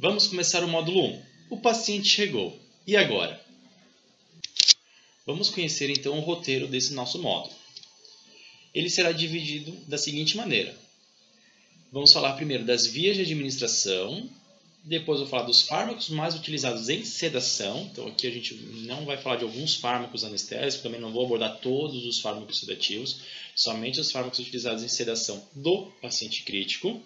Vamos começar o módulo 1. O paciente chegou. E agora? Vamos conhecer então o roteiro desse nosso módulo. Ele será dividido da seguinte maneira. Vamos falar primeiro das vias de administração, depois vou falar dos fármacos mais utilizados em sedação. Então aqui a gente não vai falar de alguns fármacos anestésicos, também não vou abordar todos os fármacos sedativos, somente os fármacos utilizados em sedação do paciente crítico.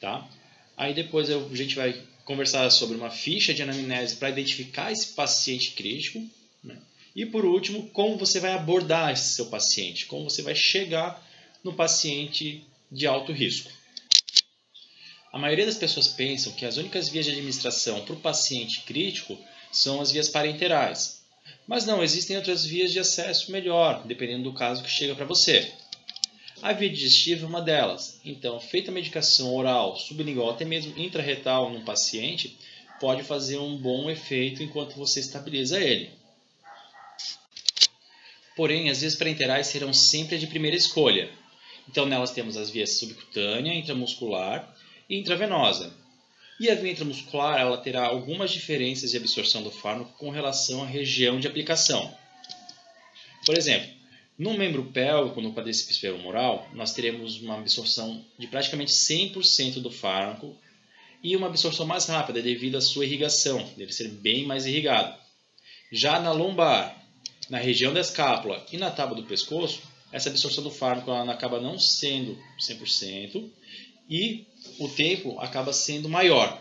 Tá? Aí depois a gente vai conversar sobre uma ficha de anamnese para identificar esse paciente crítico. Né? E por último, como você vai abordar esse seu paciente, como você vai chegar no paciente de alto risco. A maioria das pessoas pensam que as únicas vias de administração para o paciente crítico são as vias parenterais. Mas não, existem outras vias de acesso melhor, dependendo do caso que chega para você. A via digestiva é uma delas. Então, feita a medicação oral, sublingual, até mesmo intrarretal num paciente, pode fazer um bom efeito enquanto você estabiliza ele. Porém, as vias parenterais serão sempre de primeira escolha. Então, nelas temos as vias subcutânea, intramuscular e intravenosa. E a via intramuscular ela terá algumas diferenças de absorção do fármaco com relação à região de aplicação. Por exemplo, no membro pélvico, no quadríceps femoral, nós teremos uma absorção de praticamente 100% do fármaco e uma absorção mais rápida devido à sua irrigação, deve ser bem mais irrigado. Já na lombar, na região da escápula e na tábua do pescoço, essa absorção do fármaco acaba não sendo 100% e o tempo acaba sendo maior.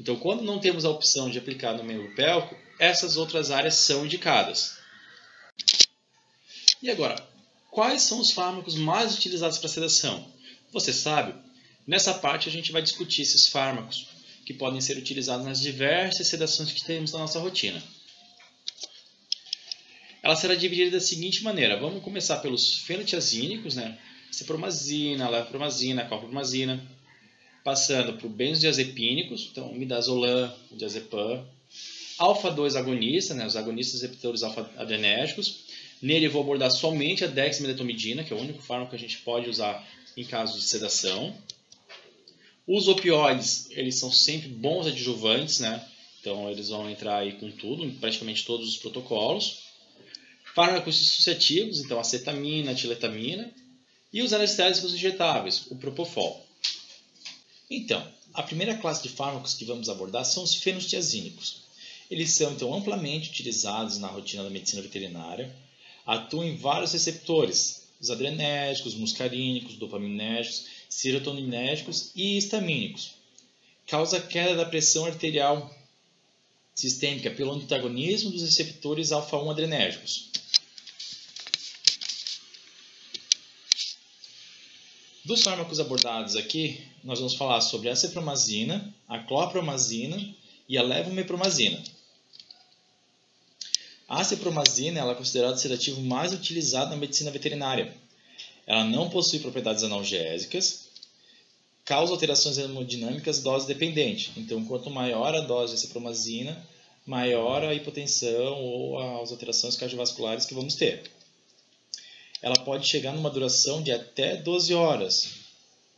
Então, quando não temos a opção de aplicar no membro pélvico, essas outras áreas são indicadas. E agora, quais são os fármacos mais utilizados para sedação? Você sabe? Nessa parte a gente vai discutir esses fármacos que podem ser utilizados nas diversas sedações que temos na nossa rotina. Ela será dividida da seguinte maneira. Vamos começar pelos fenotiazínicos, né? Cipromazina, levopromazina, calpromazina, passando por benzodiazepínicos, então midazolam, diazepam, alfa-2 agonista, né? os agonistas receptores alfa-adrenérgicos, Nele eu vou abordar somente a dexmedetomidina, que é o único fármaco que a gente pode usar em casos de sedação. Os opioides, eles são sempre bons adjuvantes, né? Então eles vão entrar aí com tudo, em praticamente todos os protocolos. Fármacos dissociativos, então acetamina, tiletamina. E os anestésicos injetáveis, o propofol. Então, a primeira classe de fármacos que vamos abordar são os fenostiazínicos. Eles são então amplamente utilizados na rotina da medicina veterinária atuam em vários receptores, os adrenérgicos, muscarínicos, dopaminérgicos, serotoninérgicos e histamínicos. Causa queda da pressão arterial sistêmica pelo antagonismo dos receptores alfa-1 adrenérgicos. Dos fármacos abordados aqui, nós vamos falar sobre a cepromazina, a clopromazina e a levomepromazina. A cipromazina é considerada o sedativo mais utilizado na medicina veterinária. Ela não possui propriedades analgésicas, causa alterações hemodinâmicas dose dependente. Então, quanto maior a dose de cipromazina, maior a hipotensão ou as alterações cardiovasculares que vamos ter. Ela pode chegar numa duração de até 12 horas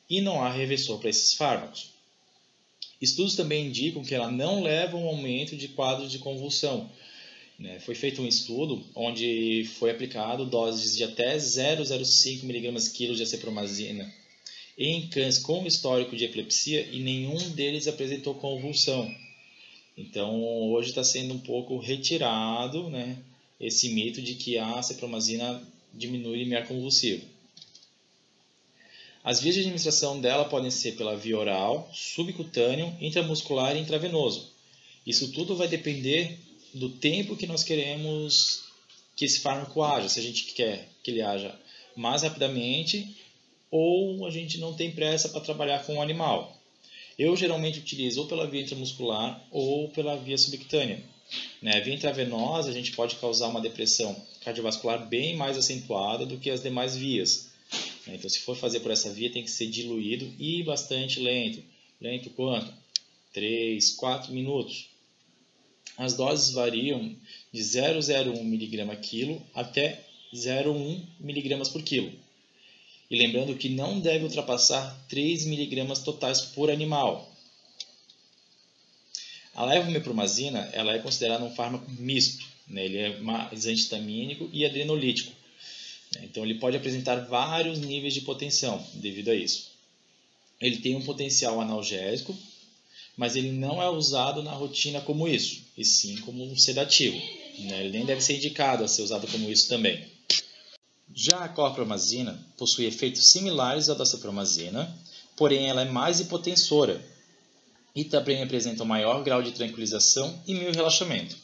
e não há reversor para esses fármacos. Estudos também indicam que ela não leva a um aumento de quadros de convulsão? Foi feito um estudo onde foi aplicado doses de até 0,05 mg/kg de acepromazina em cães com histórico de epilepsia e nenhum deles apresentou convulsão. Então, hoje está sendo um pouco retirado né, esse mito de que a acepromazina diminui o limiar convulsivo. As vias de administração dela podem ser pela via oral, subcutâneo, intramuscular e intravenoso. Isso tudo vai depender do tempo que nós queremos que esse fármaco haja, se a gente quer que ele haja mais rapidamente ou a gente não tem pressa para trabalhar com o animal. Eu geralmente utilizo ou pela via intramuscular ou pela via subcutânea. Né? Via intravenosa a gente pode causar uma depressão cardiovascular bem mais acentuada do que as demais vias. Né? Então, se for fazer por essa via, tem que ser diluído e bastante lento. Lento quanto? 3, 4 minutos. As doses variam de 0,01 mg quilo até 0,1 mg por quilo. E lembrando que não deve ultrapassar 3 mg totais por animal. A levomepromazina ela é considerada um fármaco misto, né? ele é mais antihistamínico e adrenolítico. Né? Então ele pode apresentar vários níveis de potência devido a isso. Ele tem um potencial analgésico, mas ele não é usado na rotina como isso, e sim como um sedativo. Né? Ele nem deve ser indicado a ser usado como isso também. Já a clorpromazina possui efeitos similares ao da cipromazina, porém ela é mais hipotensora e também apresenta um maior grau de tranquilização e meio relaxamento.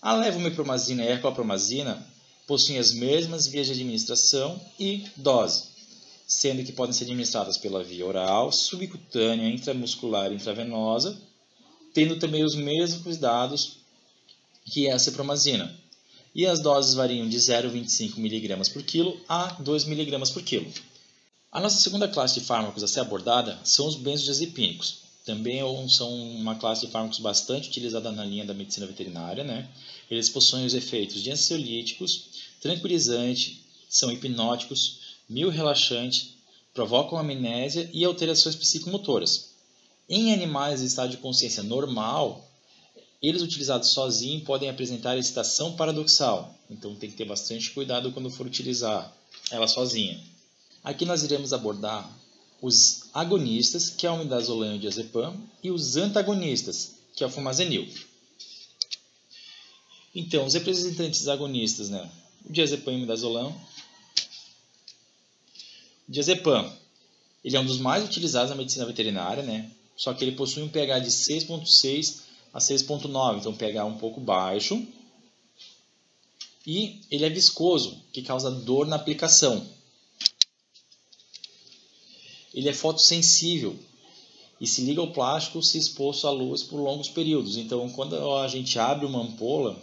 A levomepromazina e a clorpromazina possuem as mesmas vias de administração e dose, sendo que podem ser administradas pela via oral, subcutânea, intramuscular e intravenosa, tendo também os mesmos cuidados que a cipromazina. E as doses variam de 0,25 mg por quilo a 2 mg por quilo. A nossa segunda classe de fármacos a ser abordada são os benzodiazepínicos. Também é são uma classe de fármacos bastante utilizada na linha da medicina veterinária. Né? Eles possuem os efeitos de ansiolíticos, tranquilizante, são hipnóticos, mil relaxante, provocam amnésia e alterações psicomotoras. Em animais em estado de consciência normal, eles utilizados sozinhos podem apresentar excitação paradoxal, então tem que ter bastante cuidado quando for utilizar ela sozinha. Aqui nós iremos abordar os agonistas, que é o midazolam e o diazepam, e os antagonistas, que é o fumazenil. Então, os representantes agonistas, né? o diazepam e o midazolam. Diazepam, ele é um dos mais utilizados na medicina veterinária, né? só que ele possui um pH de 6.6 a 6.9, então pH um pouco baixo. E ele é viscoso, que causa dor na aplicação ele é fotossensível e se liga ao plástico se exposto à luz por longos períodos. Então, quando a gente abre uma ampola,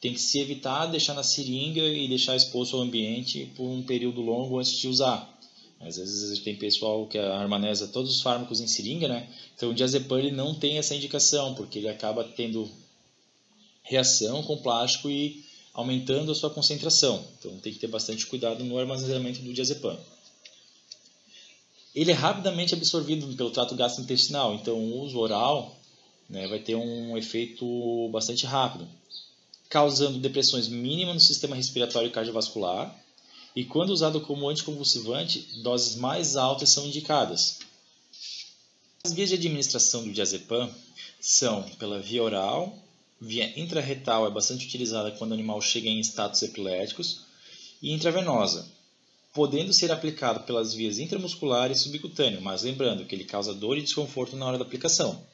tem que se evitar deixar na seringa e deixar exposto ao ambiente por um período longo antes de usar. Às vezes tem pessoal que armaneza todos os fármacos em seringa, né? Então o diazepam ele não tem essa indicação, porque ele acaba tendo reação com plástico e aumentando a sua concentração. Então tem que ter bastante cuidado no armazenamento do diazepam ele é rapidamente absorvido pelo trato gastrointestinal, então o uso oral né, vai ter um efeito bastante rápido, causando depressões mínimas no sistema respiratório e cardiovascular, e quando usado como anticonvulsivante, doses mais altas são indicadas. As vias de administração do diazepam são pela via oral, via intrarretal é bastante utilizada quando o animal chega em status epiléticos, e intravenosa, podendo ser aplicado pelas vias intramuscular e subcutâneo, mas lembrando que ele causa dor e desconforto na hora da aplicação.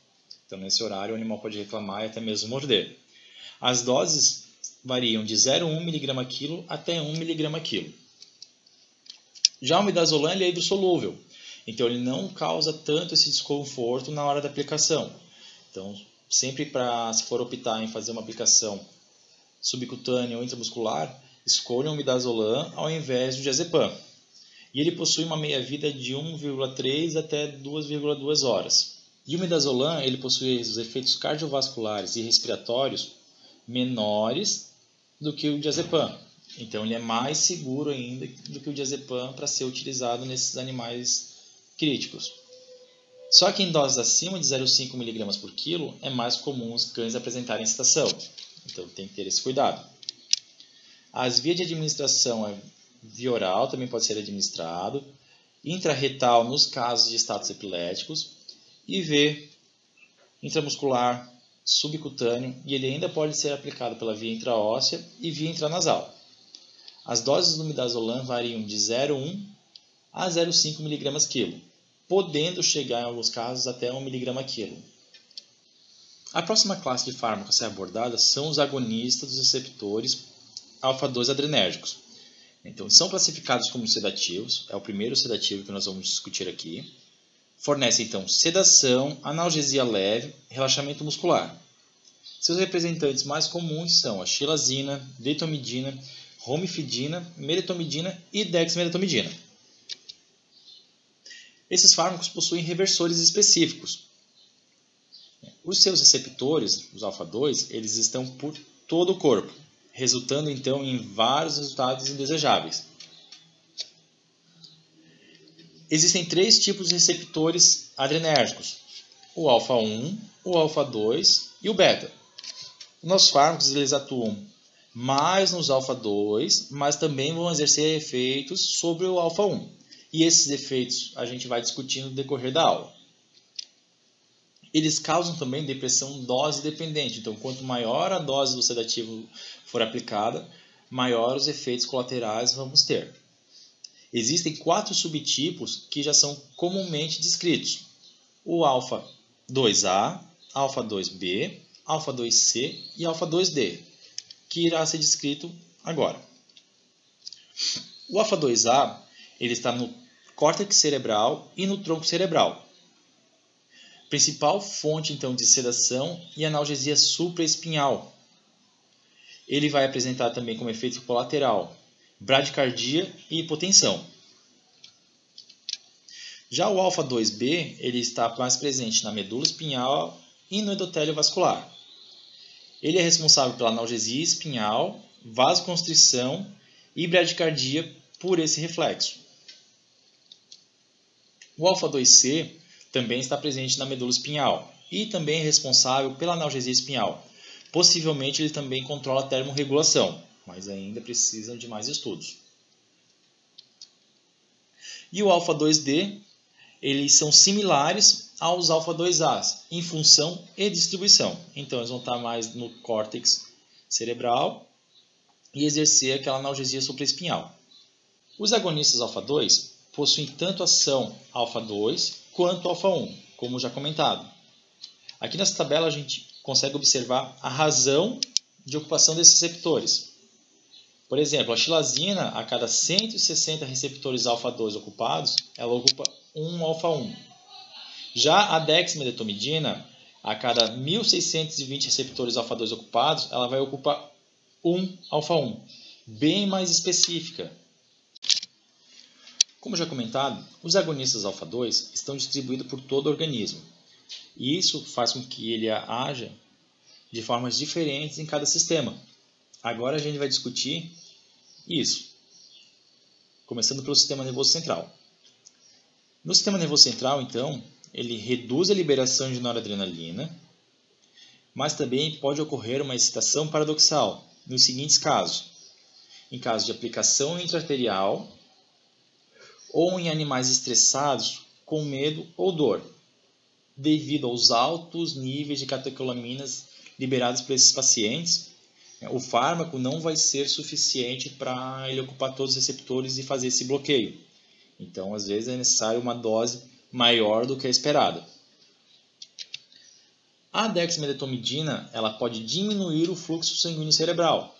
Então, nesse horário, o animal pode reclamar e até mesmo morder. As doses variam de 0,1 mg quilo até 1 mg quilo. Já o midazolam é hidrossolúvel, então ele não causa tanto esse desconforto na hora da aplicação. Então, sempre para se for optar em fazer uma aplicação subcutânea ou intramuscular, escolham o midazolam ao invés do diazepam. E ele possui uma meia-vida de 1,3 até 2,2 horas. E o midazolam ele possui os efeitos cardiovasculares e respiratórios menores do que o diazepam. Então ele é mais seguro ainda do que o diazepam para ser utilizado nesses animais críticos. Só que em doses acima de 0,5 mg por quilo é mais comum os cães apresentarem excitação. Então tem que ter esse cuidado. As vias de administração é via oral, também pode ser administrado, intrarretal nos casos de estados epiléticos, IV intramuscular, subcutâneo, e ele ainda pode ser aplicado pela via intraóssea e via intranasal. As doses do midazolam variam de 0,1 a 0,5 mg quilo, podendo chegar em alguns casos até 1 mg quilo. A próxima classe de fármacos a ser abordada são os agonistas dos receptores alfa-2 adrenérgicos. Então, são classificados como sedativos, é o primeiro sedativo que nós vamos discutir aqui. Fornece, então, sedação, analgesia leve, relaxamento muscular. Seus representantes mais comuns são a xilazina, detomidina, romifidina, meritomidina e dexmedetomidina. Esses fármacos possuem reversores específicos. Os seus receptores, os alfa-2, eles estão por todo o corpo, resultando então em vários resultados indesejáveis. Existem três tipos de receptores adrenérgicos: o alfa 1, o alfa 2 e o beta. Nossos fármacos eles atuam mais nos alfa 2, mas também vão exercer efeitos sobre o alfa 1. E esses efeitos a gente vai discutindo no decorrer da aula. Eles causam também depressão dose dependente. Então, quanto maior a dose do sedativo for aplicada, maior os efeitos colaterais vamos ter. Existem quatro subtipos que já são comumente descritos: o alfa 2A, alfa 2B, alfa 2C e alfa 2D, que irá ser descrito agora. O alfa 2A ele está no córtex cerebral e no tronco cerebral. Principal fonte então de sedação e analgesia supraespinhal. Ele vai apresentar também como efeito colateral bradicardia e hipotensão. Já o alfa 2B, ele está mais presente na medula espinhal e no endotélio vascular. Ele é responsável pela analgesia espinhal, vasoconstrição e bradicardia por esse reflexo. O alfa 2C também está presente na medula espinhal e também é responsável pela analgesia espinhal. Possivelmente ele também controla a termorregulação mas ainda precisam de mais estudos. E o alfa 2D, eles são similares aos alfa 2As em função e distribuição. Então eles vão estar mais no córtex cerebral e exercer aquela analgesia supraespinhal. Os agonistas alfa 2 possuem tanto ação alfa 2 quanto alfa 1, como já comentado. Aqui nessa tabela a gente consegue observar a razão de ocupação desses receptores. Por exemplo, a xilazina, a cada 160 receptores alfa-2 ocupados, ela ocupa um alfa-1. Já a dexmedetomidina, a cada 1.620 receptores alfa-2 ocupados, ela vai ocupar um alfa-1, bem mais específica. Como já comentado, os agonistas alfa-2 estão distribuídos por todo o organismo. E isso faz com que ele haja de formas diferentes em cada sistema. Agora a gente vai discutir isso. Começando pelo sistema nervoso central. No sistema nervoso central, então, ele reduz a liberação de noradrenalina, mas também pode ocorrer uma excitação paradoxal nos seguintes casos: em caso de aplicação intraarterial ou em animais estressados com medo ou dor, devido aos altos níveis de catecolaminas liberados por esses pacientes o fármaco não vai ser suficiente para ele ocupar todos os receptores e fazer esse bloqueio. Então, às vezes, é necessário uma dose maior do que a esperada. A dexmedetomidina ela pode diminuir o fluxo sanguíneo cerebral.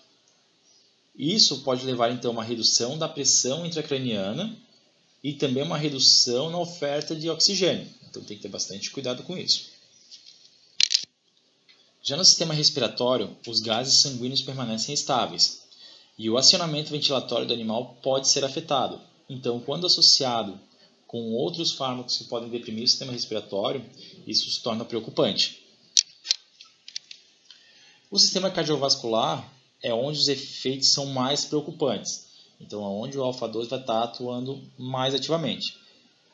Isso pode levar então a uma redução da pressão intracraniana e também uma redução na oferta de oxigênio. Então tem que ter bastante cuidado com isso. Já no sistema respiratório, os gases sanguíneos permanecem estáveis e o acionamento ventilatório do animal pode ser afetado. Então, quando associado com outros fármacos que podem deprimir o sistema respiratório, isso se torna preocupante. O sistema cardiovascular é onde os efeitos são mais preocupantes. Então, é onde o alfa-2 vai estar atuando mais ativamente.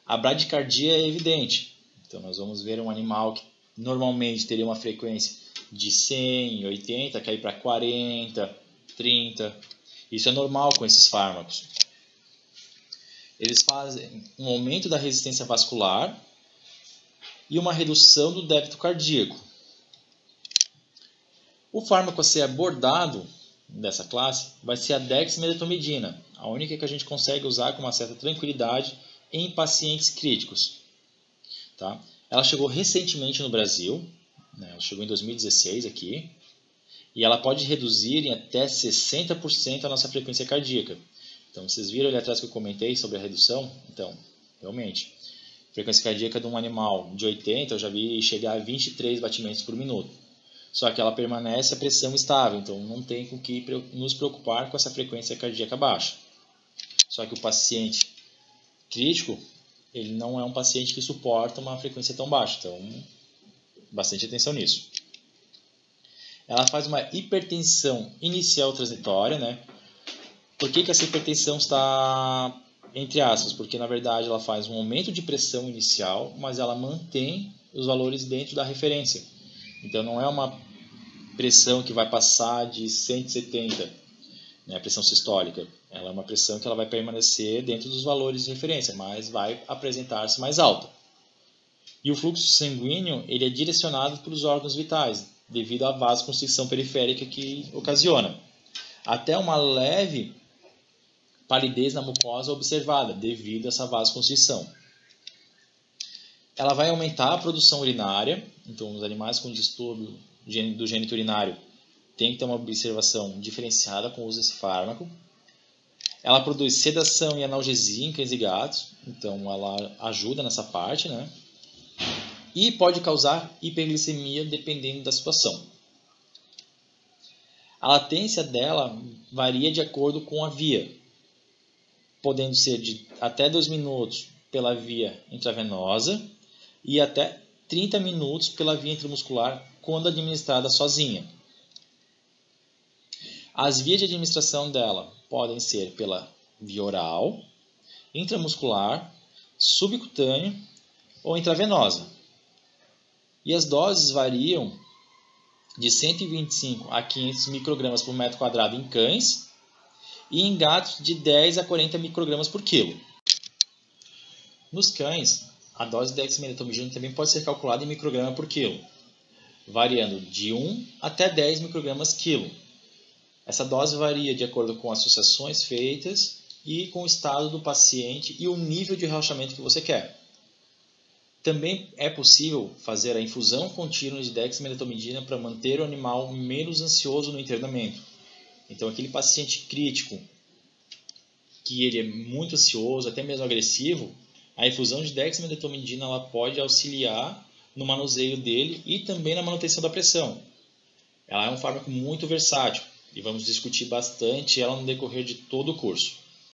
A bradicardia é evidente. Então, nós vamos ver um animal que normalmente teria uma frequência de 100, 80, cair para 40, 30. Isso é normal com esses fármacos. Eles fazem um aumento da resistência vascular e uma redução do débito cardíaco. O fármaco a ser abordado dessa classe vai ser a dexmedetomidina, a única que a gente consegue usar com uma certa tranquilidade em pacientes críticos. Tá? Ela chegou recentemente no Brasil, né? Ela chegou em 2016 aqui. E ela pode reduzir em até 60% a nossa frequência cardíaca. Então, vocês viram ali atrás que eu comentei sobre a redução? Então, realmente, frequência cardíaca de um animal de 80, eu já vi chegar a 23 batimentos por minuto. Só que ela permanece a pressão estável, então não tem com que nos preocupar com essa frequência cardíaca baixa. Só que o paciente crítico, ele não é um paciente que suporta uma frequência tão baixa, então bastante atenção nisso. Ela faz uma hipertensão inicial transitória, né? Por que, que essa hipertensão está entre aspas? Porque na verdade ela faz um aumento de pressão inicial, mas ela mantém os valores dentro da referência. Então não é uma pressão que vai passar de 170, né, a pressão sistólica. Ela é uma pressão que ela vai permanecer dentro dos valores de referência, mas vai apresentar-se mais alta. E o fluxo sanguíneo ele é direcionado pelos órgãos vitais, devido à vasoconstricção periférica que ocasiona. Até uma leve palidez na mucosa observada, devido a essa vasoconstrição. Ela vai aumentar a produção urinária, então os animais com distúrbio do gênito urinário têm que ter uma observação diferenciada com o uso desse fármaco. Ela produz sedação e analgesia em cães e gatos, então ela ajuda nessa parte, né? E pode causar hiperglicemia dependendo da situação. A latência dela varia de acordo com a via, podendo ser de até 2 minutos pela via intravenosa e até 30 minutos pela via intramuscular quando administrada sozinha. As vias de administração dela podem ser pela via oral, intramuscular, subcutânea ou intravenosa. E as doses variam de 125 a 500 microgramas por metro quadrado em cães e em gatos de 10 a 40 microgramas por quilo. Nos cães, a dose de dexmedetomidina também pode ser calculada em micrograma por quilo, variando de 1 até 10 microgramas quilo. Essa dose varia de acordo com associações feitas e com o estado do paciente e o nível de relaxamento que você quer. Também é possível fazer a infusão contínua de dexmedetomidina para manter o animal menos ansioso no internamento. Então, aquele paciente crítico que ele é muito ansioso, até mesmo agressivo, a infusão de dexmedetomidina ela pode auxiliar no manuseio dele e também na manutenção da pressão. Ela é um fármaco muito versátil e vamos discutir bastante ela no decorrer de todo o curso.